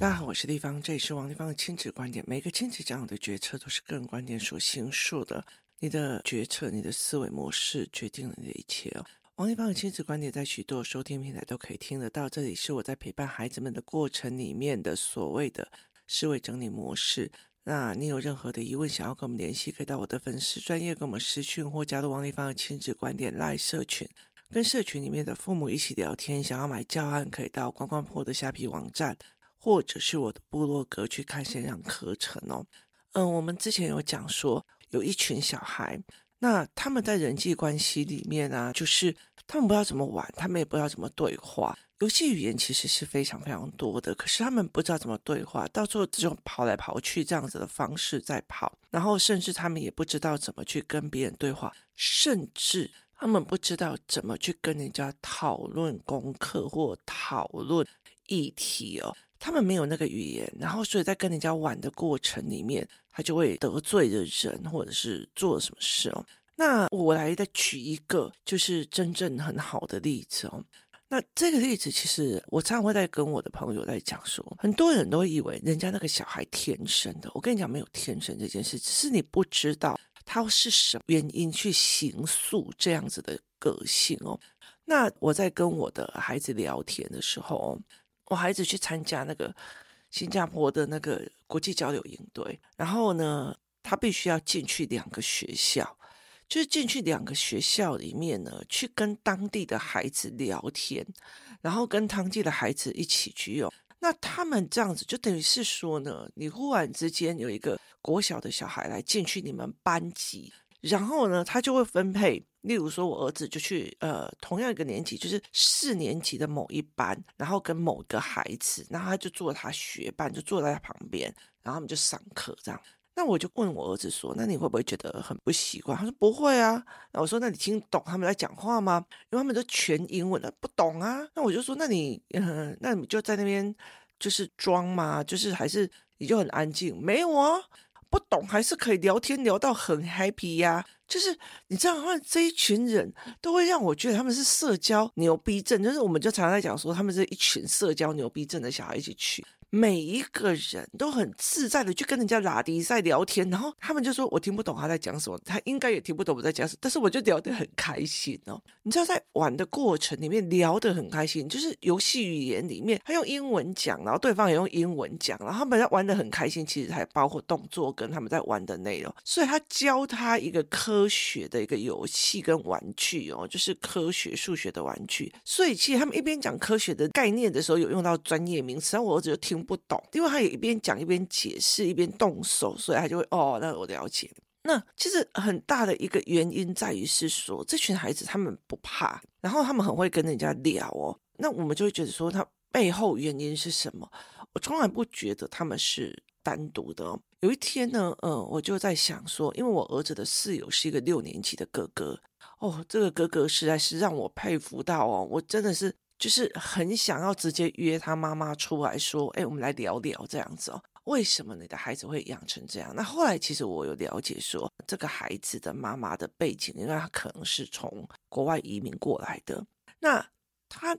大家好，我是丽芳，这里是王立芳的亲子观点。每个亲子讲的决策都是个人观点所形塑的。你的决策、你的思维模式决定了你的一切哦。王立芳的亲子观点在许多收听平台都可以听得到。这里是我在陪伴孩子们的过程里面的所谓的思维整理模式。那你有任何的疑问想要跟我们联系，可以到我的粉丝专业跟我们私讯，或加入王立芳的亲子观点赖社群，跟社群里面的父母一起聊天。想要买教案，可以到关关破的虾皮网站。或者是我的部落格去看线上课程哦，嗯，我们之前有讲说，有一群小孩，那他们在人际关系里面啊，就是他们不知道怎么玩，他们也不知道怎么对话，游戏语言其实是非常非常多的，可是他们不知道怎么对话，到最后只有跑来跑去这样子的方式在跑，然后甚至他们也不知道怎么去跟别人对话，甚至他们不知道怎么去跟人家讨论功课或讨论议题哦。他们没有那个语言，然后所以在跟人家玩的过程里面，他就会得罪了人，或者是做了什么事哦。那我来再举一个，就是真正很好的例子哦。那这个例子其实我常常会在跟我的朋友在讲说，很多人都以为人家那个小孩天生的，我跟你讲没有天生这件事，只是你不知道他是什么原因去形塑这样子的个性哦。那我在跟我的孩子聊天的时候。我孩子去参加那个新加坡的那个国际交流营队，然后呢，他必须要进去两个学校，就是进去两个学校里面呢，去跟当地的孩子聊天，然后跟当地的孩子一起去用。那他们这样子就等于是说呢，你忽然之间有一个国小的小孩来进去你们班级，然后呢，他就会分配。例如说，我儿子就去呃同样一个年级，就是四年级的某一班，然后跟某个孩子，然后他就坐他学伴，就坐在他旁边，然后他们就上课这样。那我就问我儿子说：“那你会不会觉得很不习惯？”他说：“不会啊。”那我说：“那你听懂他们在讲话吗？因为他们都全英文的，不懂啊。”那我就说：“那你嗯，那你就在那边就是装吗？就是还是你就很安静？没有啊，不懂还是可以聊天聊到很 happy 呀。”就是你知道，他们这一群人都会让我觉得他们是社交牛逼症，就是我们就常常在讲说，他们是一群社交牛逼症的小孩一起去。每一个人都很自在的去跟人家拉迪赛聊天，然后他们就说：“我听不懂他在讲什么，他应该也听不懂我在讲什么。”但是我就聊得很开心哦。你知道，在玩的过程里面聊得很开心，就是游戏语言里面他用英文讲，然后对方也用英文讲，然后他们在玩得很开心。其实还包括动作跟他们在玩的内容。所以他教他一个科学的一个游戏跟玩具哦，就是科学数学的玩具。所以其实他们一边讲科学的概念的时候，有用到专业名词，然后我儿子就听。不懂，因为他也一边讲一边解释，一边动手，所以他就会哦，那我了解。那其实很大的一个原因在于是说，这群孩子他们不怕，然后他们很会跟人家聊哦。那我们就会觉得说，他背后原因是什么？我从来不觉得他们是单独的。有一天呢，嗯，我就在想说，因为我儿子的室友是一个六年级的哥哥，哦，这个哥哥实在是让我佩服到哦，我真的是。就是很想要直接约他妈妈出来说，哎，我们来聊聊这样子哦。为什么你的孩子会养成这样？那后来其实我有了解说，这个孩子的妈妈的背景，因为他可能是从国外移民过来的。那他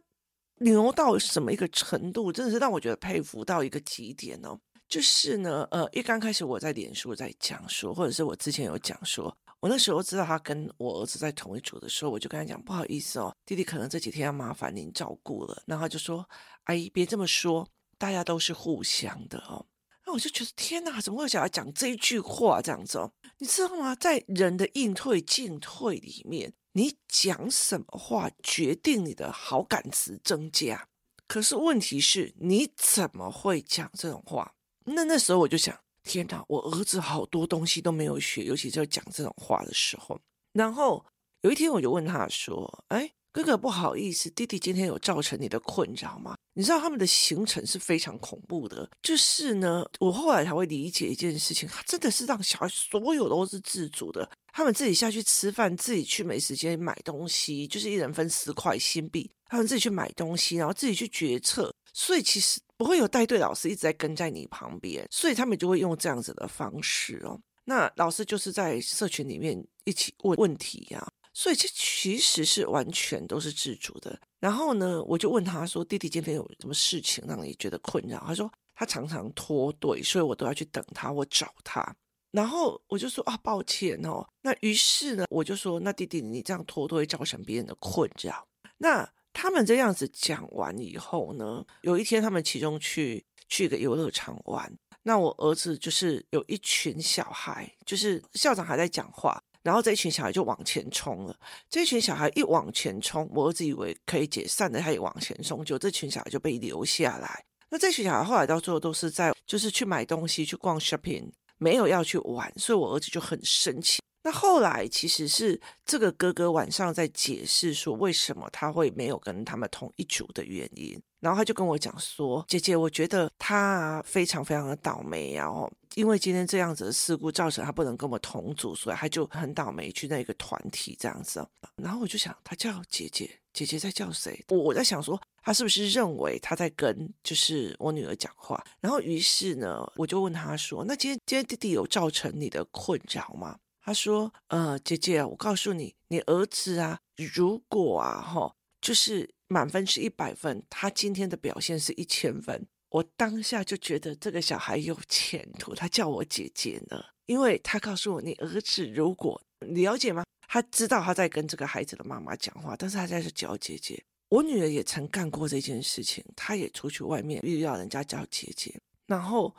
牛到什么一个程度，真的是让我觉得佩服到一个极点哦。就是呢，呃，一刚开始我在脸书在讲说，或者是我之前有讲说。我那时候知道他跟我儿子在同一组的时候，我就跟他讲，不好意思哦，弟弟可能这几天要麻烦您照顾了。然后他就说：“阿姨别这么说，大家都是互相的哦。”那我就觉得天哪，怎么会有小孩讲这一句话这样子哦？你知道吗？在人的应退进退里面，你讲什么话决定你的好感值增加。可是问题是，你怎么会讲这种话？那那时候我就想。天哪，我儿子好多东西都没有学，尤其是讲这种话的时候。然后有一天我就问他说：“哎，哥哥不好意思，弟弟今天有造成你的困扰吗？”你知道他们的行程是非常恐怖的，就是呢，我后来才会理解一件事情，他真的是让小孩所有都是自主的，他们自己下去吃饭，自己去美食街买东西，就是一人分十块新币，他们自己去买东西，然后自己去决策，所以其实。不会有带队老师一直在跟在你旁边，所以他们就会用这样子的方式哦。那老师就是在社群里面一起问问题呀，所以这其实是完全都是自主的。然后呢，我就问他说：“弟弟今天有什么事情让你觉得困扰？”他说。他常常脱队，所以我都要去等他，我找他。然后我就说啊，抱歉哦。那于是呢，我就说，那弟弟你这样拖都会造成别人的困扰。那他们这样子讲完以后呢，有一天他们其中去去一个游乐场玩，那我儿子就是有一群小孩，就是校长还在讲话，然后这一群小孩就往前冲了。这一群小孩一往前冲，我儿子以为可以解散的，他也往前冲，就这群小孩就被留下来。那这群小孩后来到最后都是在就是去买东西去逛 shopping。没有要去玩，所以我儿子就很生气。那后来其实是这个哥哥晚上在解释说为什么他会没有跟他们同一组的原因，然后他就跟我讲说：“姐姐，我觉得他非常非常的倒霉啊，哦，因为今天这样子的事故造成他不能跟我们同组，所以他就很倒霉去那个团体这样子。”然后我就想，他叫姐姐，姐姐在叫谁？我我在想说。他是不是认为他在跟就是我女儿讲话？然后于是呢，我就问他说：“那今天今天弟弟有造成你的困扰吗？”他说：“呃，姐姐，我告诉你，你儿子啊，如果啊，哈，就是满分是一百分，他今天的表现是一千分。我当下就觉得这个小孩有前途。他叫我姐姐呢，因为他告诉我，你儿子如果你了解吗？他知道他在跟这个孩子的妈妈讲话，但是他在是叫姐姐。”我女儿也曾干过这件事情，她也出去外面遇到人家叫姐姐，然后，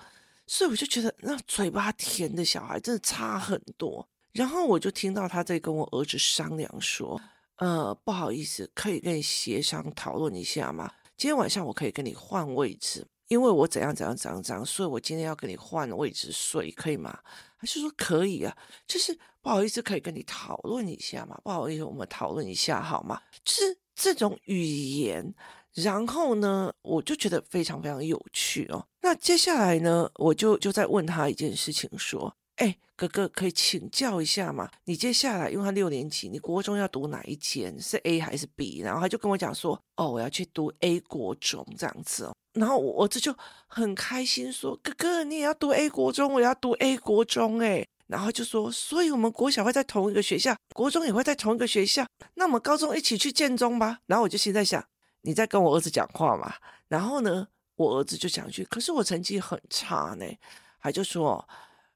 所以我就觉得那嘴巴甜的小孩真的差很多。然后我就听到他在跟我儿子商量说：“呃，不好意思，可以跟你协商讨论一下吗？今天晚上我可以跟你换位置，因为我怎样怎样怎样怎样，所以我今天要跟你换位置睡，可以吗？”他就说：“可以啊，就是不好意思，可以跟你讨论一下吗？不好意思，我们讨论一下好吗？就是。”这种语言，然后呢，我就觉得非常非常有趣哦。那接下来呢，我就就在问他一件事情，说：“哎，哥哥，可以请教一下嘛？你接下来，因为他六年级，你国中要读哪一间？是 A 还是 B？” 然后他就跟我讲说：“哦，我要去读 A 国中这样子哦。”然后我这就很开心说：“哥哥，你也要读 A 国中，我要读 A 国中。”哎。然后就说，所以我们国小会在同一个学校，国中也会在同一个学校。那我们高中一起去建中吧。然后我就心在想，你在跟我儿子讲话嘛？然后呢，我儿子就讲一句，可是我成绩很差呢。还就说，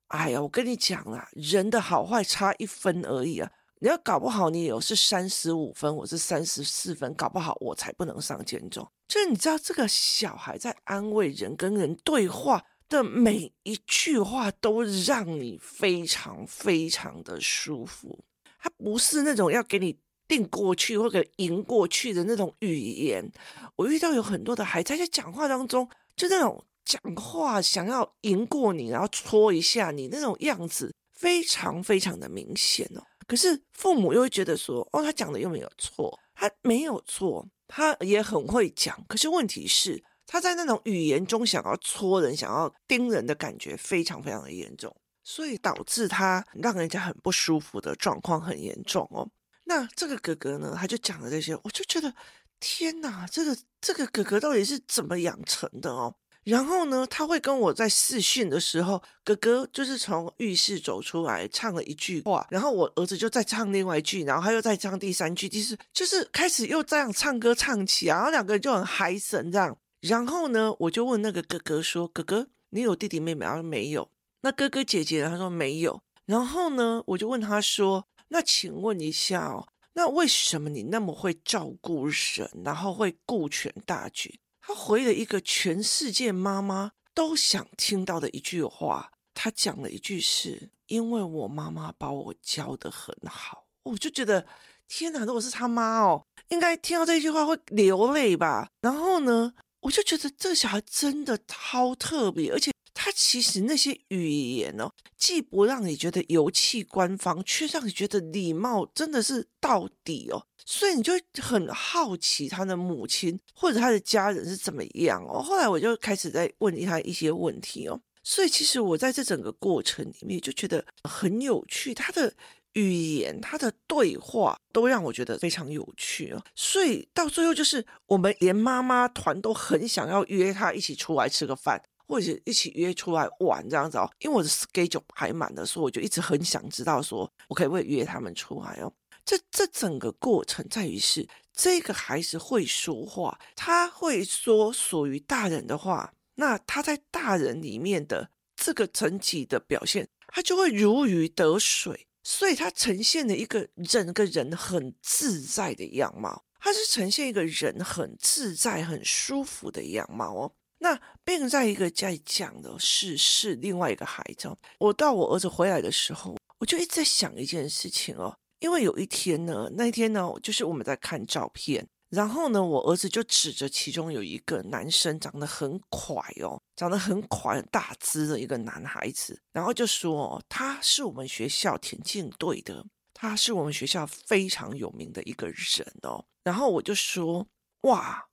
哎呀，我跟你讲啦，人的好坏差一分而已啊。你要搞不好你有是三十五分，我是三十四分，搞不好我才不能上建中。就是你知道，这个小孩在安慰人，跟人对话。的每一句话都让你非常非常的舒服，他不是那种要给你定过去或者赢过去的那种语言。我遇到有很多的孩子在讲话当中，就那种讲话想要赢过你，然后戳一下你那种样子，非常非常的明显哦。可是父母又会觉得说，哦，他讲的又没有错，他没有错，他也很会讲。可是问题是。他在那种语言中想要戳人、想要盯人的感觉非常非常的严重，所以导致他让人家很不舒服的状况很严重哦。那这个哥哥呢，他就讲了这些，我就觉得天哪，这个这个哥哥到底是怎么养成的哦？然后呢，他会跟我在视讯的时候，哥哥就是从浴室走出来唱了一句话，然后我儿子就再唱另外一句，然后他又再唱第三句，其实就是开始又这样唱歌唱起，然后两个人就很嗨神这样。然后呢，我就问那个哥哥说：“哥哥，你有弟弟妹妹？”他说：“没有。”那哥哥姐姐，他说：“没有。”然后呢，我就问他说：“那请问一下哦，那为什么你那么会照顾人，然后会顾全大局？”他回了一个全世界妈妈都想听到的一句话，他讲了一句是：“因为我妈妈把我教得很好。”我就觉得天哪，如果是他妈哦，应该听到这句话会流泪吧？然后呢？我就觉得这个小孩真的超特别，而且他其实那些语言哦，既不让你觉得油气官方，却让你觉得礼貌，真的是到底哦。所以你就很好奇他的母亲或者他的家人是怎么样哦。后来我就开始在问他一些问题哦。所以其实我在这整个过程里面就觉得很有趣，他的。语言，他的对话都让我觉得非常有趣哦，所以到最后就是我们连妈妈团都很想要约他一起出来吃个饭，或者一起约出来玩这样子哦。因为我的 schedule 排满了，所以我就一直很想知道说，我可不可以约他们出来哦？这这整个过程在于是这个孩子会说话，他会说属于大人的话，那他在大人里面的这个层级的表现，他就会如鱼得水，所以他呈现了一个整个人很自在的样貌，他是呈现一个人很自在、很舒服的样貌哦。那并在一个在讲的是是另外一个孩子，我到我儿子回来的时候，我就一直在想一件事情哦，因为有一天呢，那一天呢，就是我们在看照片。然后呢，我儿子就指着其中有一个男生，长得很快哦，长得很快、大只的一个男孩子，然后就说哦，他是我们学校田径队的，他是我们学校非常有名的一个人哦。然后我就说，哇，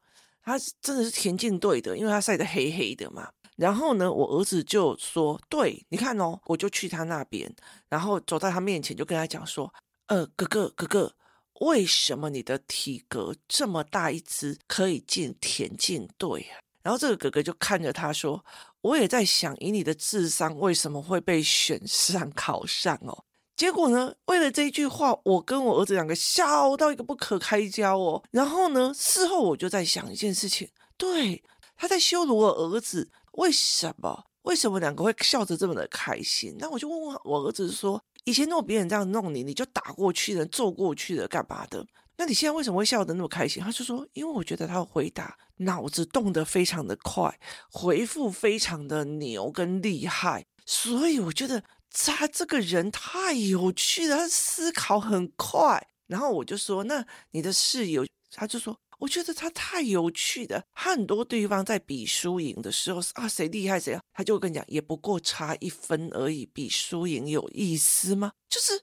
他真的是田径队的，因为他晒得黑黑的嘛。然后呢，我儿子就说，对，你看哦，我就去他那边，然后走到他面前，就跟他讲说，呃，哥哥，哥哥。为什么你的体格这么大一只可以进田径队啊？然后这个哥哥就看着他说：“我也在想，以你的智商，为什么会被选上考上哦？”结果呢，为了这一句话，我跟我儿子两个笑到一个不可开交哦。然后呢，事后我就在想一件事情，对，他在羞辱我儿子，为什么？为什么两个会笑得这么的开心？那我就问问我儿子说。以前如果别人这样弄你，你就打过去了、揍过去了，干嘛的？那你现在为什么会笑得那么开心？他就说，因为我觉得他回答脑子动得非常的快，回复非常的牛跟厉害，所以我觉得他这个人太有趣了，他思考很快。然后我就说，那你的室友，他就说。我觉得他太有趣了，他很多地方在比输赢的时候啊，谁厉害谁啊，他就会跟你讲，也不过差一分而已，比输赢有意思吗？就是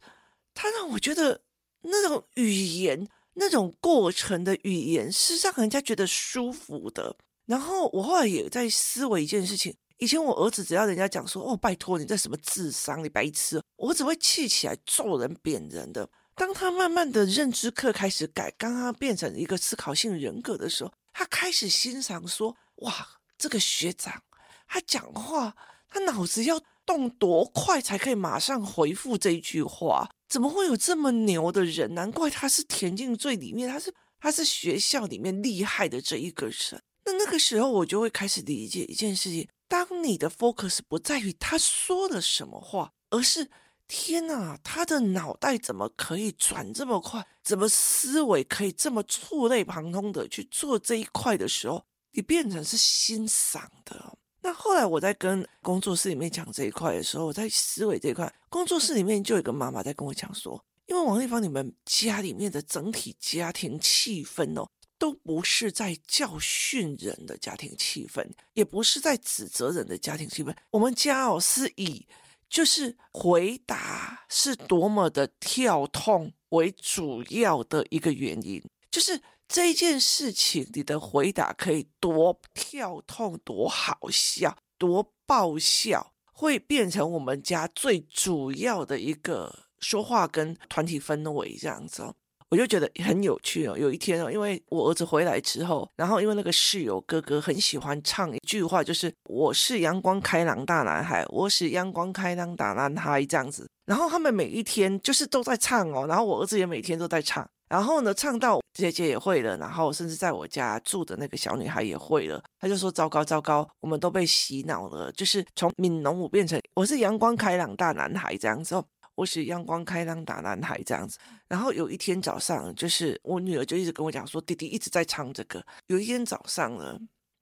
他让我觉得那种语言，那种过程的语言是让人家觉得舒服的。然后我后来也在思维一件事情，以前我儿子只要人家讲说，哦，拜托你这什么智商，你白痴，我只会气起来揍人扁人的。当他慢慢的认知课开始改，刚刚变成一个思考性人格的时候，他开始欣赏说：“哇，这个学长，他讲话，他脑子要动多快才可以马上回复这一句话？怎么会有这么牛的人？难怪他是田径最里面，他是他是学校里面厉害的这一个人。那那个时候，我就会开始理解一件事情：当你的 focus 不在于他说了什么话，而是……天呐，他的脑袋怎么可以转这么快？怎么思维可以这么触类旁通的去做这一块的时候，你变成是欣赏的。那后来我在跟工作室里面讲这一块的时候，我在思维这一块，工作室里面就有一个妈妈在跟我讲说，因为王丽芳，你们家里面的整体家庭气氛哦，都不是在教训人的家庭气氛，也不是在指责人的家庭气氛，我们家哦是以。就是回答是多么的跳痛为主要的一个原因，就是这件事情你的回答可以多跳痛、多好笑、多爆笑，会变成我们家最主要的一个说话跟团体氛围这样子。我就觉得很有趣哦。有一天哦，因为我儿子回来之后，然后因为那个室友哥哥很喜欢唱一句话，就是“我是阳光开朗大男孩，我是阳光开朗大男孩”这样子。然后他们每一天就是都在唱哦，然后我儿子也每天都在唱。然后呢，唱到姐姐也会了，然后甚至在我家住的那个小女孩也会了。他就说：“糟糕糟糕，我们都被洗脑了，就是从闽农舞变成我是阳光开朗大男孩这样子哦。”我是阳光开朗大男孩这样子，然后有一天早上，就是我女儿就一直跟我讲说，弟弟一直在唱这个。有一天早上呢，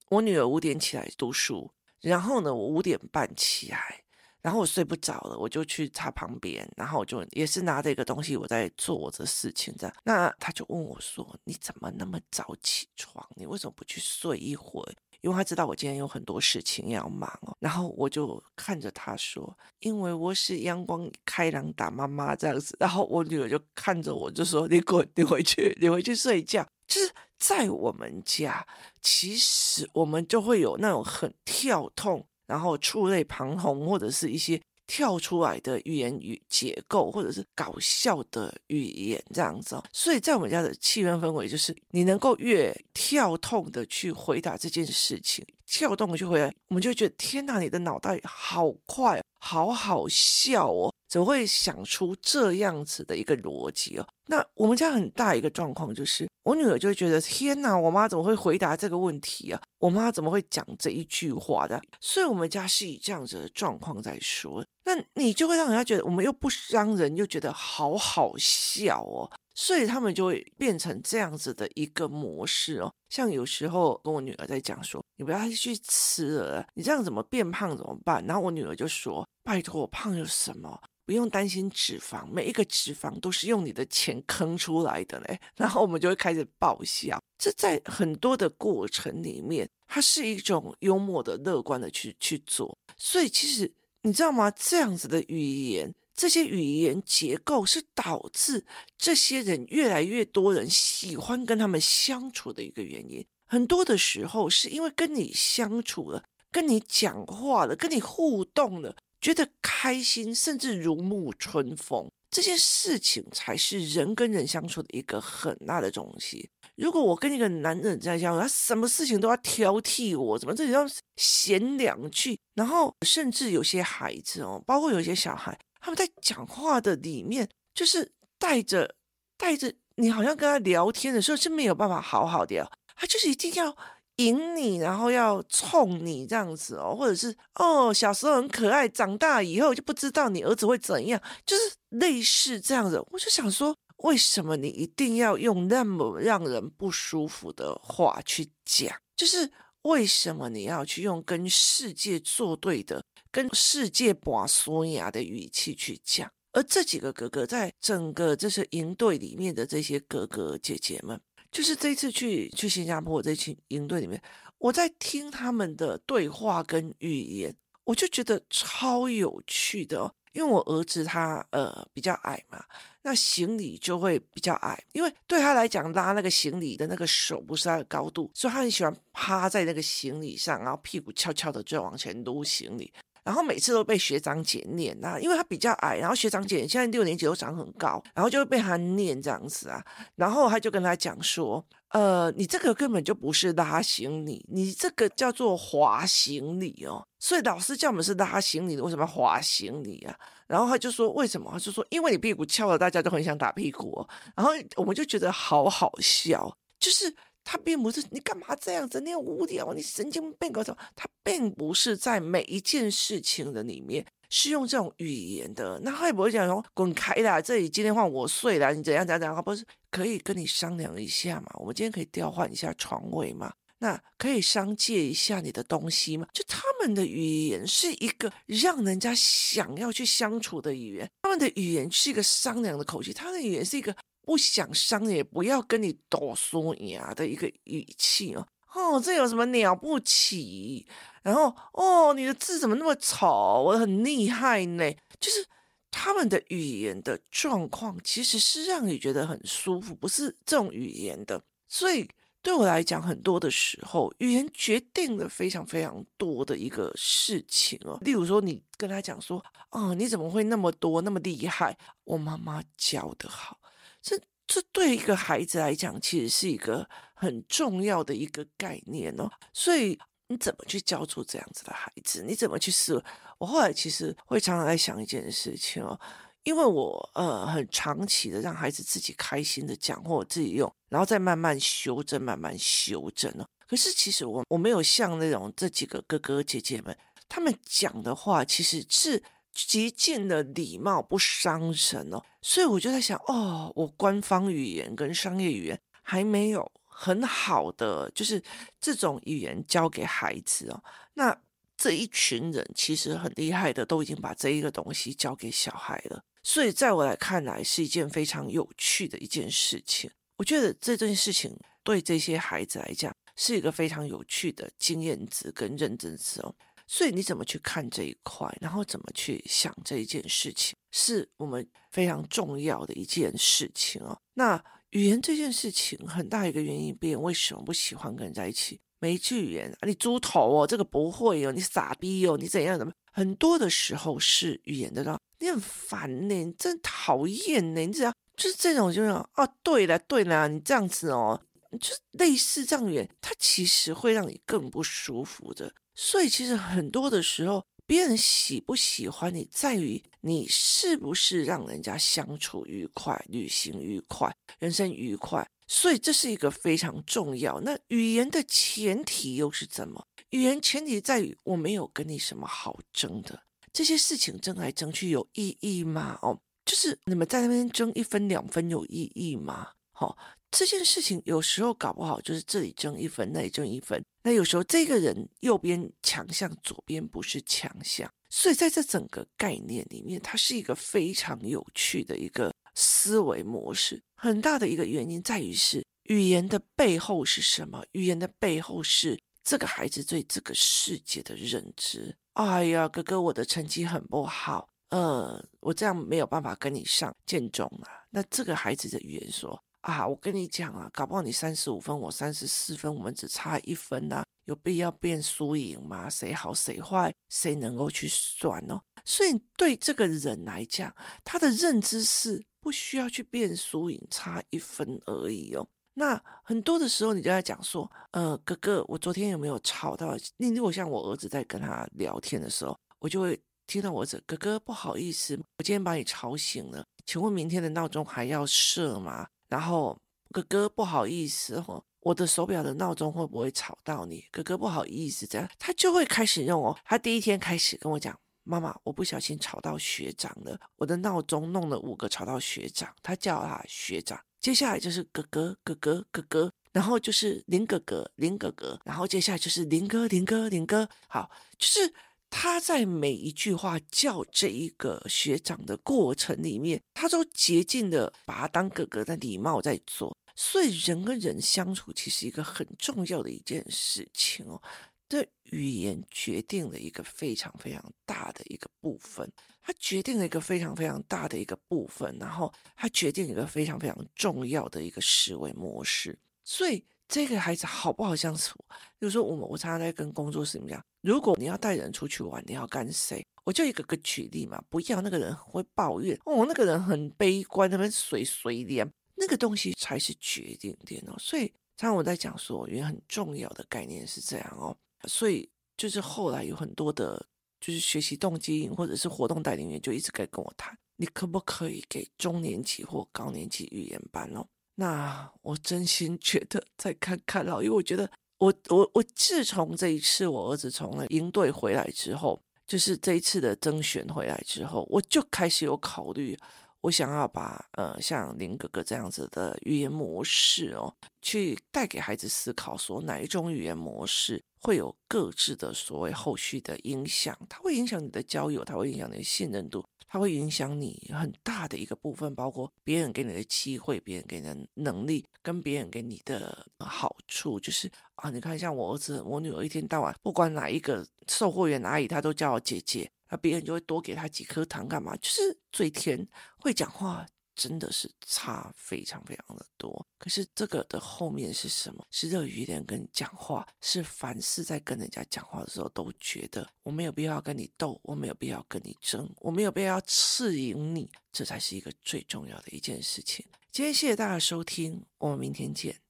我女儿五点起来读书，然后呢，我五点半起来，然后我睡不着了，我就去她旁边，然后我就也是拿着一个东西，我在做我的事情这样。那她就问我说：“你怎么那么早起床？你为什么不去睡一会？”因为他知道我今天有很多事情要忙哦，然后我就看着他说：“因为我是阳光开朗大妈妈这样子。”然后我女儿就看着我就说：“你滚，你回去，你回去睡觉。”就是在我们家，其实我们就会有那种很跳痛，然后触类旁通，或者是一些。跳出来的语言与结构，或者是搞笑的语言这样子哦，所以在我们家的气氛氛围，就是你能够越跳痛的去回答这件事情，跳动就回来，我们就觉得天哪，你的脑袋好快，好好笑哦，怎么会想出这样子的一个逻辑哦？那我们家很大一个状况就是，我女儿就会觉得天哪，我妈怎么会回答这个问题啊？我妈怎么会讲这一句话的？所以我们家是以这样子的状况在说，那你就会让人家觉得我们又不伤人，又觉得好好笑哦。所以他们就会变成这样子的一个模式哦，像有时候跟我女儿在讲说，你不要去吃了，你这样怎么变胖怎么办？然后我女儿就说，拜托我胖有什么？不用担心脂肪，每一个脂肪都是用你的钱坑出来的嘞。然后我们就会开始爆笑，这在很多的过程里面，它是一种幽默的、乐观的去去做。所以其实你知道吗？这样子的语言。这些语言结构是导致这些人越来越多人喜欢跟他们相处的一个原因。很多的时候是因为跟你相处了、跟你讲话了、跟你互动了，觉得开心，甚至如沐春风。这件事情才是人跟人相处的一个很大的东西。如果我跟一个男人在相处，他什么事情都要挑剔我，怎么这里要闲两句，然后甚至有些孩子哦，包括有些小孩。他们在讲话的里面，就是带着带着你，好像跟他聊天的时候是没有办法好好的聊，他就是一定要引你，然后要冲你这样子哦，或者是哦，小时候很可爱，长大以后就不知道你儿子会怎样，就是类似这样子。我就想说，为什么你一定要用那么让人不舒服的话去讲？就是为什么你要去用跟世界作对的？跟世界拔梭牙的语气去讲，而这几个哥哥在整个这些营队里面的这些哥哥姐姐们，就是这次去去新加坡这群营队里面，我在听他们的对话跟语言，我就觉得超有趣的哦。因为我儿子他呃比较矮嘛，那行李就会比较矮，因为对他来讲拉那个行李的那个手不是他的高度，所以他很喜欢趴在那个行李上，然后屁股翘翘的就往前撸行李。然后每次都被学长姐念啊，因为他比较矮，然后学长姐现在六年级都长很高，然后就会被他念这样子啊。然后他就跟他讲说：“呃，你这个根本就不是拉行李，你这个叫做滑行李哦。所以老师叫我们是拉行李的，为什么要滑行李啊？”然后他就说：“为什么？”他就说：“因为你屁股翘了，大家都很想打屁股。”然后我们就觉得好好笑，就是。他并不是你干嘛这样子？你很无聊，你神经病搞什么？他并不是在每一件事情的里面是用这种语言的。那他也不会讲说滚开啦，这里今天换我睡了，你怎样怎样怎样？他不是可以跟你商量一下嘛？我们今天可以调换一下床位吗？那可以商借一下你的东西吗？就他们的语言是一个让人家想要去相处的语言，他们的语言是一个商量的口气，他的语言是一个。不想伤也不要跟你多说呀的一个语气哦，哦，这有什么了不起？然后哦，你的字怎么那么丑？我很厉害呢。就是他们的语言的状况，其实是让你觉得很舒服，不是这种语言的。所以对我来讲，很多的时候，语言决定了非常非常多的一个事情哦。例如说，你跟他讲说，哦，你怎么会那么多那么厉害？我妈妈教的好。这这对一个孩子来讲，其实是一个很重要的一个概念哦。所以你怎么去教出这样子的孩子？你怎么去思？我后来其实会常常在想一件事情哦，因为我呃很长期的让孩子自己开心的讲或我自己用，然后再慢慢修正，慢慢修正哦。可是其实我我没有像那种这几个哥哥姐姐们，他们讲的话其实是。极尽的礼貌，不伤人哦，所以我就在想，哦，我官方语言跟商业语言还没有很好的，就是这种语言教给孩子哦。那这一群人其实很厉害的，都已经把这一个东西教给小孩了。所以在我来看来，是一件非常有趣的一件事情。我觉得这件事情对这些孩子来讲，是一个非常有趣的经验值跟认真值哦。所以你怎么去看这一块，然后怎么去想这一件事情，是我们非常重要的一件事情哦。那语言这件事情很大一个原因，别人为什么不喜欢跟人在一起？没句语言啊，你猪头哦，这个不会哦，你傻逼哦，你怎样怎么？很多的时候是语言的让你很烦呢，你真讨厌呢，你只要就是这种就是哦，对了对了，你这样子哦。就类似这样语言，它其实会让你更不舒服的。所以其实很多的时候，别人喜不喜欢你，在于你是不是让人家相处愉快、旅行愉快、人生愉快。所以这是一个非常重要。那语言的前提又是怎么？语言前提在于我没有跟你什么好争的，这些事情争来争去有意义吗？哦，就是你们在那边争一分两分有意义吗？好、哦，这件事情有时候搞不好就是这里争一分，那里争一分。那有时候这个人右边强项，左边不是强项。所以在这整个概念里面，它是一个非常有趣的一个思维模式。很大的一个原因在于是语言的背后是什么？语言的背后是。这个孩子对这个世界的认知，哎呀，哥哥，我的成绩很不好，呃，我这样没有办法跟你上建中啊。那这个孩子的语言说啊，我跟你讲啊，搞不好你三十五分，我三十四分，我们只差一分呐，有必要变输赢吗？谁好谁坏，谁能够去算哦？所以对这个人来讲，他的认知是不需要去变输赢，差一分而已哦。那很多的时候，你就在讲说，呃，哥哥，我昨天有没有吵到你？如果像我儿子在跟他聊天的时候，我就会听到我儿子，哥哥，不好意思，我今天把你吵醒了，请问明天的闹钟还要设吗？然后，哥哥，不好意思哦，我的手表的闹钟会不会吵到你？哥哥，不好意思，这样他就会开始用哦。他第一天开始跟我讲，妈妈，我不小心吵到学长了，我的闹钟弄了五个吵到学长，他叫他学长。接下来就是哥哥哥哥哥哥，然后就是林哥哥林哥哥，然后接下来就是林哥林哥林哥。好，就是他在每一句话叫这一个学长的过程里面，他都竭尽的把他当哥哥的礼貌在做。所以人跟人相处，其实一个很重要的一件事情哦。的语言决定了一个非常非常大的一个部分，它决定了一个非常非常大的一个部分，然后它决定一个非常非常重要的一个思维模式。所以这个孩子好不好相处？比如说我们，我常常在跟工作室里面讲，如果你要带人出去玩，你要跟谁？我就一个个举例嘛，不要那个人很会抱怨哦，那个人很悲观，那边水水脸，那个东西才是决定点哦。所以常常我在讲说，语言很重要的概念是这样哦。所以就是后来有很多的，就是学习动机或者是活动带领员就一直在跟我谈，你可不可以给中年级或高年级语言班哦？那我真心觉得再看看了，因为我觉得我我我自从这一次我儿子从了营队回来之后，就是这一次的征选回来之后，我就开始有考虑。我想要把呃像林哥哥这样子的语言模式哦，去带给孩子思考，说哪一种语言模式会有各自的所谓后续的影响，它会影响你的交友，它会影响你的信任度，它会影响你很大的一个部分，包括别人给你的机会，别人给你的能力，跟别人给你的好处，就是啊，你看像我儿子、我女儿，一天到晚不管哪一个售货员阿姨，她都叫我姐姐。那别人就会多给他几颗糖干嘛？就是嘴甜，会讲话，真的是差非常非常的多。可是这个的后面是什么？是这个语言跟讲话，是凡事在跟人家讲话的时候都觉得我没有必要跟你斗，我没有必要跟你争，我没有必要刺赢你，这才是一个最重要的一件事情。今天谢谢大家收听，我们明天见。